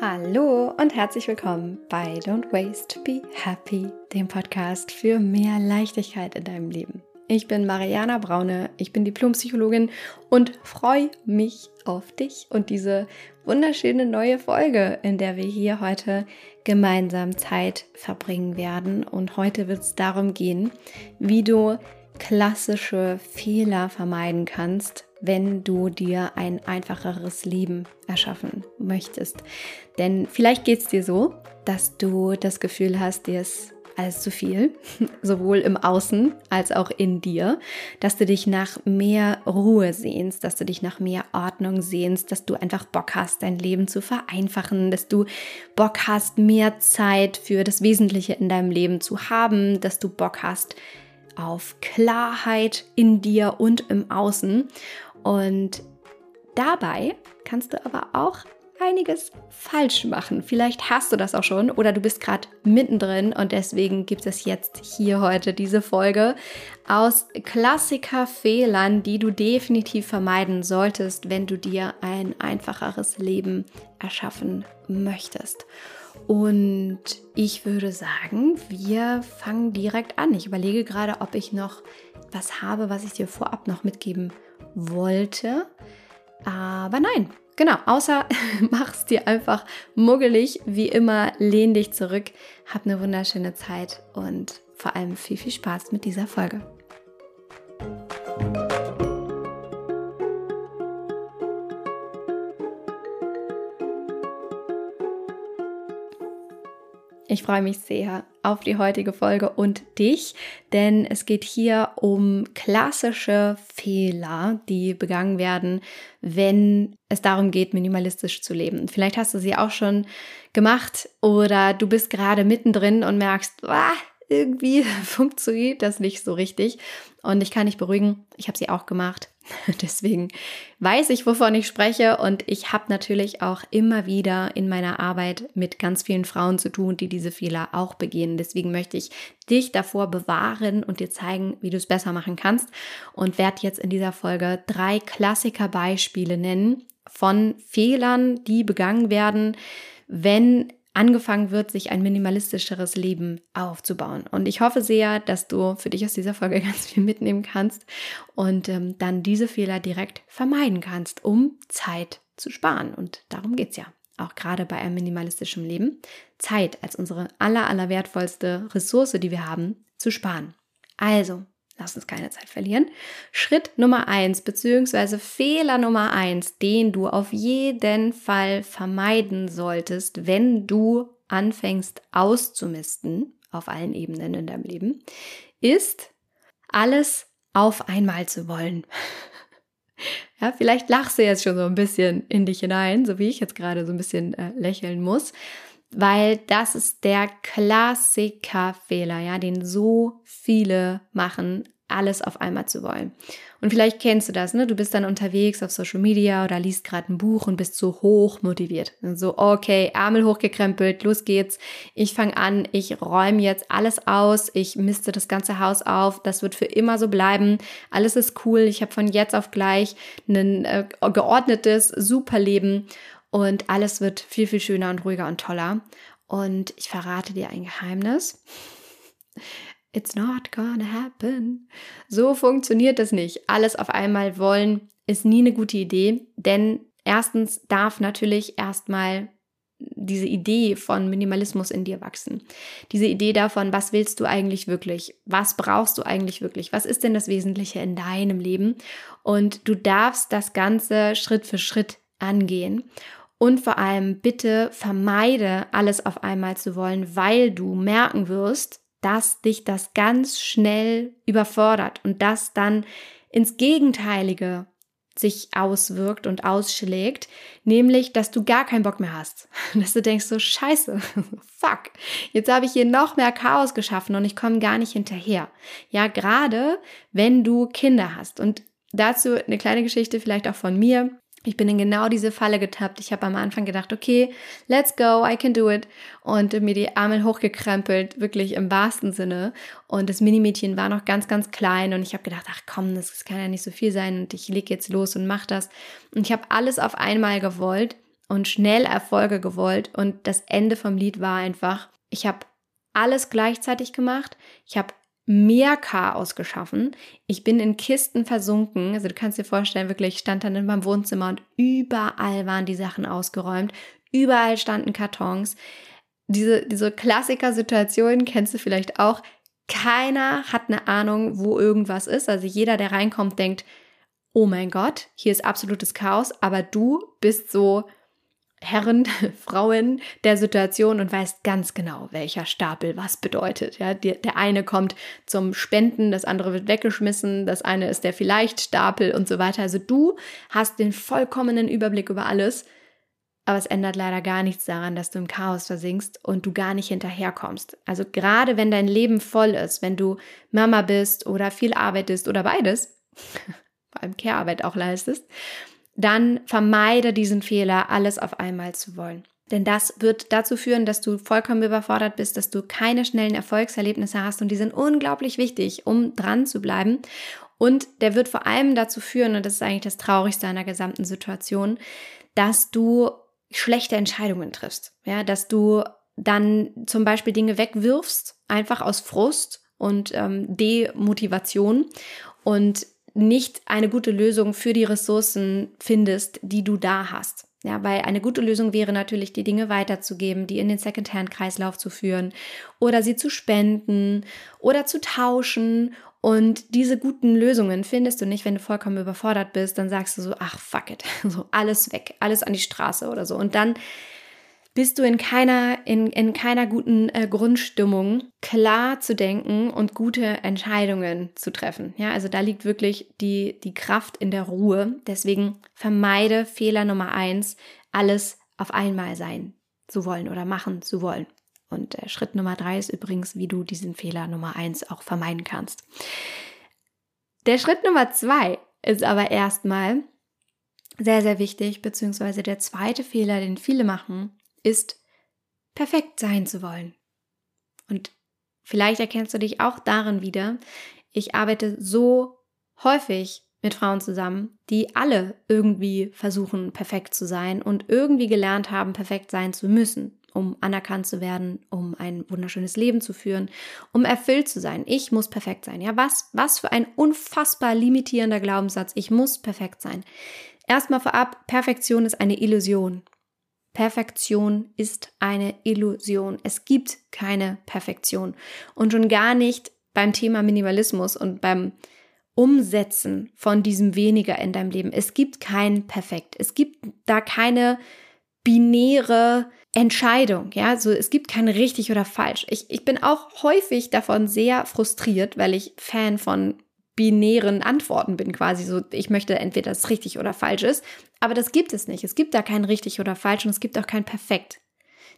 Hallo und herzlich willkommen bei Don't Waste, Be Happy, dem Podcast für mehr Leichtigkeit in deinem Leben. Ich bin Mariana Braune, ich bin Diplompsychologin und freue mich auf dich und diese wunderschöne neue Folge, in der wir hier heute gemeinsam Zeit verbringen werden. Und heute wird es darum gehen, wie du klassische Fehler vermeiden kannst, wenn du dir ein einfacheres Leben erschaffen möchtest. Denn vielleicht geht es dir so, dass du das Gefühl hast, dir ist alles zu viel, sowohl im Außen als auch in dir, dass du dich nach mehr Ruhe sehnst, dass du dich nach mehr Ordnung sehnst, dass du einfach Bock hast, dein Leben zu vereinfachen, dass du Bock hast, mehr Zeit für das Wesentliche in deinem Leben zu haben, dass du Bock hast auf Klarheit in dir und im Außen. Und dabei kannst du aber auch einiges falsch machen. Vielleicht hast du das auch schon oder du bist gerade mittendrin und deswegen gibt es jetzt hier heute diese Folge aus Klassikerfehlern, die du definitiv vermeiden solltest, wenn du dir ein einfacheres Leben erschaffen möchtest. Und ich würde sagen, wir fangen direkt an. Ich überlege gerade, ob ich noch was habe, was ich dir vorab noch mitgeben wollte. Aber nein, genau, außer mach's dir einfach muggelig, wie immer, lehn dich zurück, hab eine wunderschöne Zeit und vor allem viel, viel Spaß mit dieser Folge. Ich freue mich sehr auf die heutige Folge und dich, denn es geht hier um klassische Fehler, die begangen werden, wenn es darum geht, minimalistisch zu leben. Vielleicht hast du sie auch schon gemacht oder du bist gerade mittendrin und merkst, ah, irgendwie funktioniert das nicht so richtig. Und ich kann dich beruhigen, ich habe sie auch gemacht. Deswegen weiß ich, wovon ich spreche und ich habe natürlich auch immer wieder in meiner Arbeit mit ganz vielen Frauen zu tun, die diese Fehler auch begehen. Deswegen möchte ich dich davor bewahren und dir zeigen, wie du es besser machen kannst und werde jetzt in dieser Folge drei Klassikerbeispiele nennen von Fehlern, die begangen werden, wenn angefangen wird, sich ein minimalistischeres Leben aufzubauen. Und ich hoffe sehr, dass du für dich aus dieser Folge ganz viel mitnehmen kannst und ähm, dann diese Fehler direkt vermeiden kannst, um Zeit zu sparen. Und darum geht es ja auch gerade bei einem minimalistischen Leben, Zeit als unsere aller, aller wertvollste Ressource, die wir haben, zu sparen. Also, lass uns keine Zeit verlieren. Schritt Nummer eins, beziehungsweise Fehler Nummer eins, den du auf jeden Fall vermeiden solltest, wenn du anfängst auszumisten auf allen Ebenen in deinem Leben, ist alles auf einmal zu wollen. Ja, vielleicht lachst du jetzt schon so ein bisschen in dich hinein, so wie ich jetzt gerade so ein bisschen äh, lächeln muss weil das ist der Klassikerfehler, ja, den so viele machen, alles auf einmal zu wollen. Und vielleicht kennst du das, ne? Du bist dann unterwegs auf Social Media oder liest gerade ein Buch und bist so hoch motiviert. So, okay, Ärmel hochgekrempelt, los geht's. Ich fange an, ich räume jetzt alles aus, ich misste das ganze Haus auf, das wird für immer so bleiben. Alles ist cool, ich habe von jetzt auf gleich ein äh, geordnetes, super Leben und alles wird viel, viel schöner und ruhiger und toller. Und ich verrate dir ein Geheimnis. It's not gonna happen. So funktioniert das nicht. Alles auf einmal wollen ist nie eine gute Idee, denn erstens darf natürlich erstmal diese Idee von Minimalismus in dir wachsen. Diese Idee davon, was willst du eigentlich wirklich? Was brauchst du eigentlich wirklich? Was ist denn das Wesentliche in deinem Leben? Und du darfst das Ganze Schritt für Schritt angehen. Und vor allem bitte vermeide alles auf einmal zu wollen, weil du merken wirst, dass dich das ganz schnell überfordert und das dann ins Gegenteilige sich auswirkt und ausschlägt, nämlich, dass du gar keinen Bock mehr hast. Dass du denkst so, scheiße, fuck, jetzt habe ich hier noch mehr Chaos geschaffen und ich komme gar nicht hinterher. Ja, gerade wenn du Kinder hast. Und dazu eine kleine Geschichte vielleicht auch von mir. Ich bin in genau diese Falle getappt. Ich habe am Anfang gedacht, okay, let's go, I can do it. Und mir die Arme hochgekrempelt, wirklich im wahrsten Sinne. Und das Minimädchen war noch ganz, ganz klein. Und ich habe gedacht, ach komm, das kann ja nicht so viel sein. Und ich leg jetzt los und mach das. Und ich habe alles auf einmal gewollt. und schnell Erfolge gewollt und das Ende vom Lied war einfach, ich habe alles gleichzeitig gemacht, ich habe mehr Chaos geschaffen. Ich bin in Kisten versunken. Also du kannst dir vorstellen, wirklich, ich stand dann in meinem Wohnzimmer und überall waren die Sachen ausgeräumt. Überall standen Kartons. Diese, diese Klassiker-Situation kennst du vielleicht auch. Keiner hat eine Ahnung, wo irgendwas ist. Also jeder, der reinkommt, denkt, oh mein Gott, hier ist absolutes Chaos, aber du bist so Herren, Frauen der Situation und weißt ganz genau, welcher Stapel was bedeutet. Ja, der, der eine kommt zum Spenden, das andere wird weggeschmissen, das eine ist der Vielleicht-Stapel und so weiter. Also du hast den vollkommenen Überblick über alles, aber es ändert leider gar nichts daran, dass du im Chaos versinkst und du gar nicht hinterherkommst. Also gerade wenn dein Leben voll ist, wenn du Mama bist oder viel arbeitest oder beides, vor allem Care-Arbeit auch leistest, dann vermeide diesen Fehler, alles auf einmal zu wollen. Denn das wird dazu führen, dass du vollkommen überfordert bist, dass du keine schnellen Erfolgserlebnisse hast und die sind unglaublich wichtig, um dran zu bleiben. Und der wird vor allem dazu führen, und das ist eigentlich das Traurigste an der gesamten Situation, dass du schlechte Entscheidungen triffst. Ja, dass du dann zum Beispiel Dinge wegwirfst, einfach aus Frust und ähm, Demotivation und nicht eine gute Lösung für die Ressourcen findest, die du da hast. Ja, weil eine gute Lösung wäre natürlich, die Dinge weiterzugeben, die in den Secondhand-Kreislauf zu führen oder sie zu spenden oder zu tauschen. Und diese guten Lösungen findest du nicht, wenn du vollkommen überfordert bist. Dann sagst du so, ach, fuck it, so alles weg, alles an die Straße oder so. Und dann bist du in keiner, in, in keiner guten äh, Grundstimmung, klar zu denken und gute Entscheidungen zu treffen. Ja, also da liegt wirklich die, die Kraft in der Ruhe. Deswegen vermeide Fehler Nummer eins, alles auf einmal sein zu wollen oder machen zu wollen. Und äh, Schritt Nummer drei ist übrigens, wie du diesen Fehler Nummer eins auch vermeiden kannst. Der Schritt Nummer zwei ist aber erstmal sehr, sehr wichtig, beziehungsweise der zweite Fehler, den viele machen, ist, perfekt sein zu wollen. Und vielleicht erkennst du dich auch darin wieder. Ich arbeite so häufig mit Frauen zusammen, die alle irgendwie versuchen, perfekt zu sein und irgendwie gelernt haben, perfekt sein zu müssen, um anerkannt zu werden, um ein wunderschönes Leben zu führen, um erfüllt zu sein. Ich muss perfekt sein. Ja, was, was für ein unfassbar limitierender Glaubenssatz. Ich muss perfekt sein. Erstmal vorab, Perfektion ist eine Illusion. Perfektion ist eine Illusion. Es gibt keine Perfektion. Und schon gar nicht beim Thema Minimalismus und beim Umsetzen von diesem weniger in deinem Leben. Es gibt kein Perfekt. Es gibt da keine binäre Entscheidung. Ja, so es gibt kein richtig oder falsch. Ich, ich bin auch häufig davon sehr frustriert, weil ich Fan von binären Antworten bin, quasi so, ich möchte entweder das richtig oder falsch ist. Aber das gibt es nicht. Es gibt da kein richtig oder falsch und es gibt auch kein perfekt.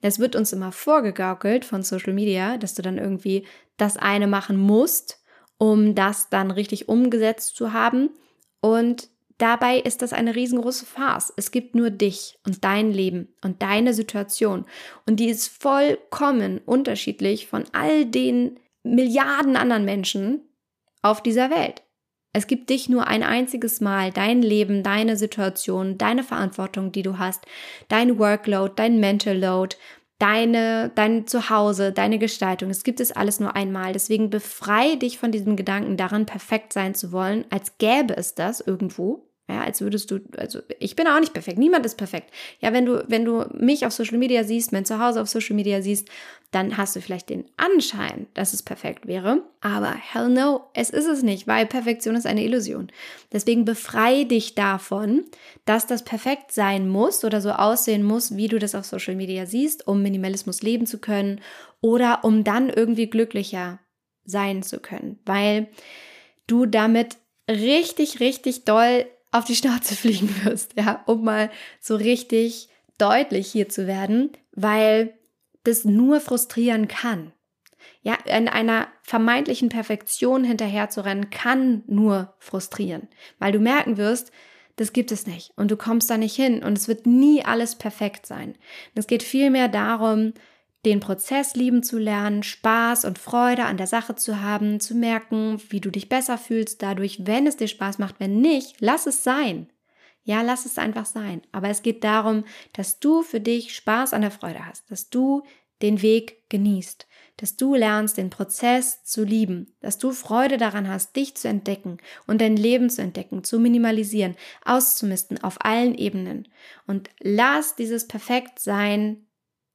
Das wird uns immer vorgegaukelt von Social Media, dass du dann irgendwie das eine machen musst, um das dann richtig umgesetzt zu haben. Und dabei ist das eine riesengroße Farce. Es gibt nur dich und dein Leben und deine Situation. Und die ist vollkommen unterschiedlich von all den Milliarden anderen Menschen, auf dieser Welt. Es gibt dich nur ein einziges Mal, dein Leben, deine Situation, deine Verantwortung, die du hast, dein Workload, dein Mental Load, deine, dein Zuhause, deine Gestaltung. Es gibt es alles nur einmal. Deswegen befreie dich von diesem Gedanken daran, perfekt sein zu wollen, als gäbe es das irgendwo. Ja, als würdest du, also ich bin auch nicht perfekt, niemand ist perfekt. Ja, wenn du, wenn du mich auf Social Media siehst, mein Zuhause auf Social Media siehst, dann hast du vielleicht den Anschein, dass es perfekt wäre. Aber hell no, es ist es nicht, weil Perfektion ist eine Illusion. Deswegen befreie dich davon, dass das perfekt sein muss oder so aussehen muss, wie du das auf Social Media siehst, um Minimalismus leben zu können oder um dann irgendwie glücklicher sein zu können, weil du damit richtig, richtig doll auf die Schnauze fliegen wirst, ja, um mal so richtig deutlich hier zu werden, weil das nur frustrieren kann. Ja, in einer vermeintlichen Perfektion hinterherzurennen kann nur frustrieren, weil du merken wirst, das gibt es nicht und du kommst da nicht hin und es wird nie alles perfekt sein. Es geht vielmehr darum, den Prozess lieben zu lernen, Spaß und Freude an der Sache zu haben, zu merken, wie du dich besser fühlst dadurch, wenn es dir Spaß macht. Wenn nicht, lass es sein. Ja, lass es einfach sein. Aber es geht darum, dass du für dich Spaß an der Freude hast, dass du den Weg genießt, dass du lernst, den Prozess zu lieben, dass du Freude daran hast, dich zu entdecken und dein Leben zu entdecken, zu minimalisieren, auszumisten auf allen Ebenen. Und lass dieses Perfektsein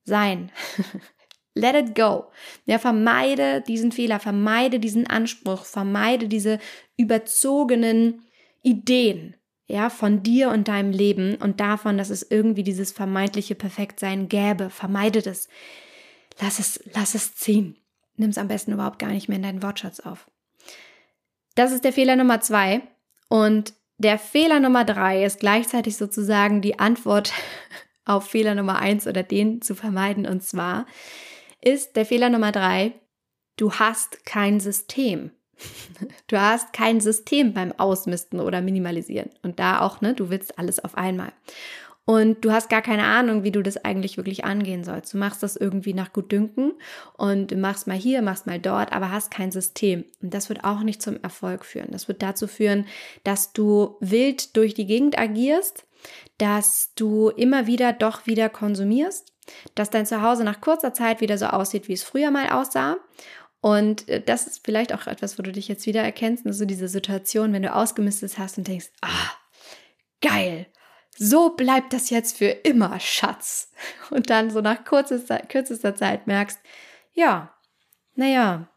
sein. Let it go. Ja, vermeide diesen Fehler, vermeide diesen Anspruch, vermeide diese überzogenen Ideen, ja, von dir und deinem Leben und davon, dass es irgendwie dieses vermeintliche Perfektsein gäbe. Vermeide das lass es, lass es ziehen. Nimm es am besten überhaupt gar nicht mehr in deinen Wortschatz auf. Das ist der Fehler Nummer zwei. Und der Fehler Nummer drei ist gleichzeitig sozusagen die Antwort auf Fehler Nummer eins oder den zu vermeiden. Und zwar ist der Fehler Nummer drei, du hast kein System. Du hast kein System beim Ausmisten oder Minimalisieren. Und da auch, ne, du willst alles auf einmal und du hast gar keine Ahnung, wie du das eigentlich wirklich angehen sollst. Du machst das irgendwie nach Gutdünken und machst mal hier, machst mal dort, aber hast kein System. Und das wird auch nicht zum Erfolg führen. Das wird dazu führen, dass du wild durch die Gegend agierst, dass du immer wieder doch wieder konsumierst, dass dein Zuhause nach kurzer Zeit wieder so aussieht, wie es früher mal aussah und äh, das ist vielleicht auch etwas, wo du dich jetzt wieder erkennst, also diese Situation, wenn du ausgemistet hast und denkst, ah, geil, so bleibt das jetzt für immer, Schatz. Und dann so nach kürzester, kürzester Zeit merkst, ja, naja,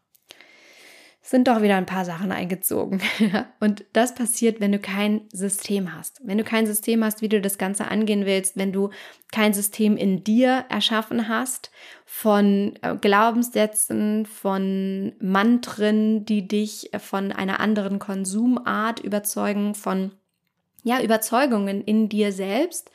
sind doch wieder ein paar Sachen eingezogen. Und das passiert, wenn du kein System hast. Wenn du kein System hast, wie du das Ganze angehen willst, wenn du kein System in dir erschaffen hast von äh, Glaubenssätzen, von Mantren, die dich von einer anderen Konsumart überzeugen, von ja, Überzeugungen in dir selbst,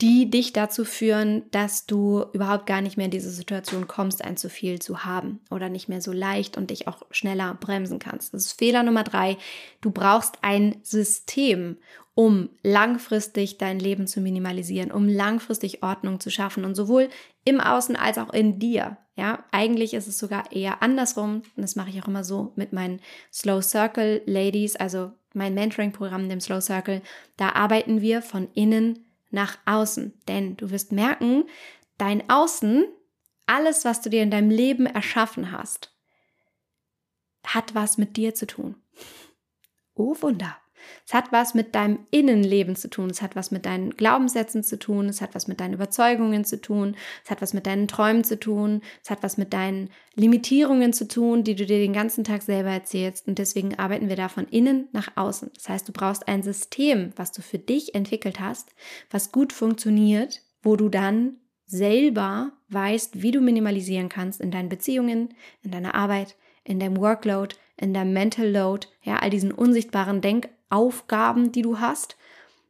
die dich dazu führen, dass du überhaupt gar nicht mehr in diese Situation kommst, ein zu viel zu haben oder nicht mehr so leicht und dich auch schneller bremsen kannst. Das ist Fehler Nummer drei. Du brauchst ein System, um langfristig dein Leben zu minimalisieren, um langfristig Ordnung zu schaffen und sowohl im Außen als auch in dir. Ja, eigentlich ist es sogar eher andersrum. Und das mache ich auch immer so mit meinen Slow Circle Ladies, also mein Mentoring-Programm, dem Slow Circle. Da arbeiten wir von innen nach außen. Denn du wirst merken, dein Außen, alles, was du dir in deinem Leben erschaffen hast, hat was mit dir zu tun. Oh Wunder. Es hat was mit deinem Innenleben zu tun. Es hat was mit deinen Glaubenssätzen zu tun. Es hat was mit deinen Überzeugungen zu tun. Es hat was mit deinen Träumen zu tun. Es hat was mit deinen Limitierungen zu tun, die du dir den ganzen Tag selber erzählst. Und deswegen arbeiten wir da von innen nach außen. Das heißt, du brauchst ein System, was du für dich entwickelt hast, was gut funktioniert, wo du dann selber weißt, wie du minimalisieren kannst in deinen Beziehungen, in deiner Arbeit, in deinem Workload, in deinem Mental Load, ja, all diesen unsichtbaren Denk Aufgaben, die du hast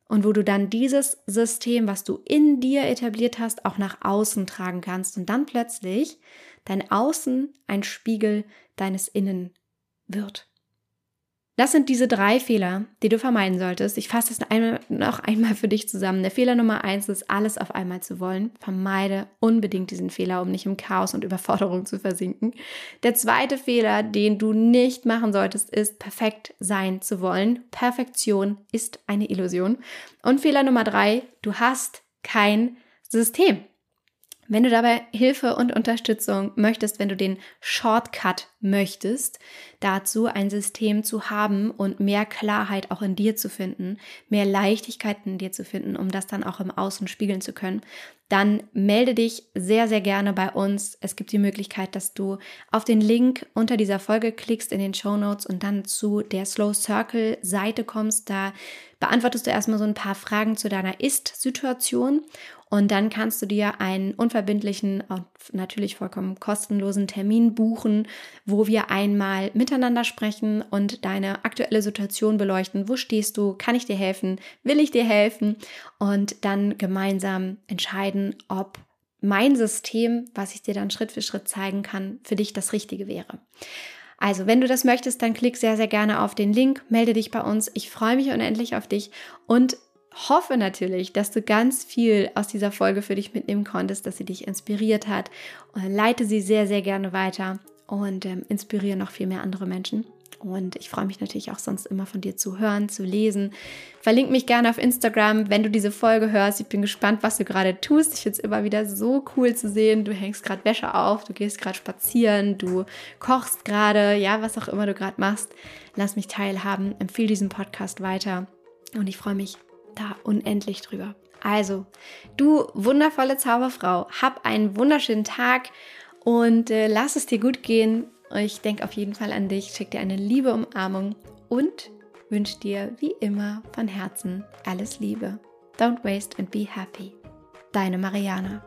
und wo du dann dieses System, was du in dir etabliert hast, auch nach außen tragen kannst und dann plötzlich dein Außen ein Spiegel deines Innen wird. Das sind diese drei Fehler, die du vermeiden solltest. Ich fasse einmal, noch einmal für dich zusammen. Der Fehler Nummer eins ist, alles auf einmal zu wollen. Vermeide unbedingt diesen Fehler, um nicht im Chaos und Überforderung zu versinken. Der zweite Fehler, den du nicht machen solltest, ist, perfekt sein zu wollen. Perfektion ist eine Illusion. Und Fehler Nummer drei, du hast kein System. Wenn du dabei Hilfe und Unterstützung möchtest, wenn du den Shortcut möchtest, dazu ein System zu haben und mehr Klarheit auch in dir zu finden, mehr Leichtigkeit in dir zu finden, um das dann auch im Außen spiegeln zu können, dann melde dich sehr, sehr gerne bei uns. Es gibt die Möglichkeit, dass du auf den Link unter dieser Folge klickst in den Show Notes und dann zu der Slow Circle Seite kommst. Da beantwortest du erstmal so ein paar Fragen zu deiner Ist-Situation und dann kannst du dir einen unverbindlichen natürlich vollkommen kostenlosen Termin buchen, wo wir einmal miteinander sprechen und deine aktuelle Situation beleuchten. Wo stehst du? Kann ich dir helfen? Will ich dir helfen? Und dann gemeinsam entscheiden, ob mein System, was ich dir dann Schritt für Schritt zeigen kann, für dich das Richtige wäre. Also, wenn du das möchtest, dann klick sehr, sehr gerne auf den Link, melde dich bei uns. Ich freue mich unendlich auf dich und hoffe natürlich, dass du ganz viel aus dieser Folge für dich mitnehmen konntest, dass sie dich inspiriert hat. Leite sie sehr, sehr gerne weiter und ähm, inspiriere noch viel mehr andere Menschen. Und ich freue mich natürlich auch sonst immer von dir zu hören, zu lesen. Verlink mich gerne auf Instagram, wenn du diese Folge hörst. Ich bin gespannt, was du gerade tust. Ich finde es immer wieder so cool zu sehen. Du hängst gerade Wäsche auf, du gehst gerade spazieren, du kochst gerade, ja, was auch immer du gerade machst. Lass mich teilhaben, empfehle diesen Podcast weiter. Und ich freue mich da unendlich drüber. Also, du wundervolle Zauberfrau, hab einen wunderschönen Tag und äh, lass es dir gut gehen. Ich denke auf jeden Fall an dich, schick dir eine liebe Umarmung und wünsche dir wie immer von Herzen alles Liebe. Don't waste and be happy. Deine Mariana.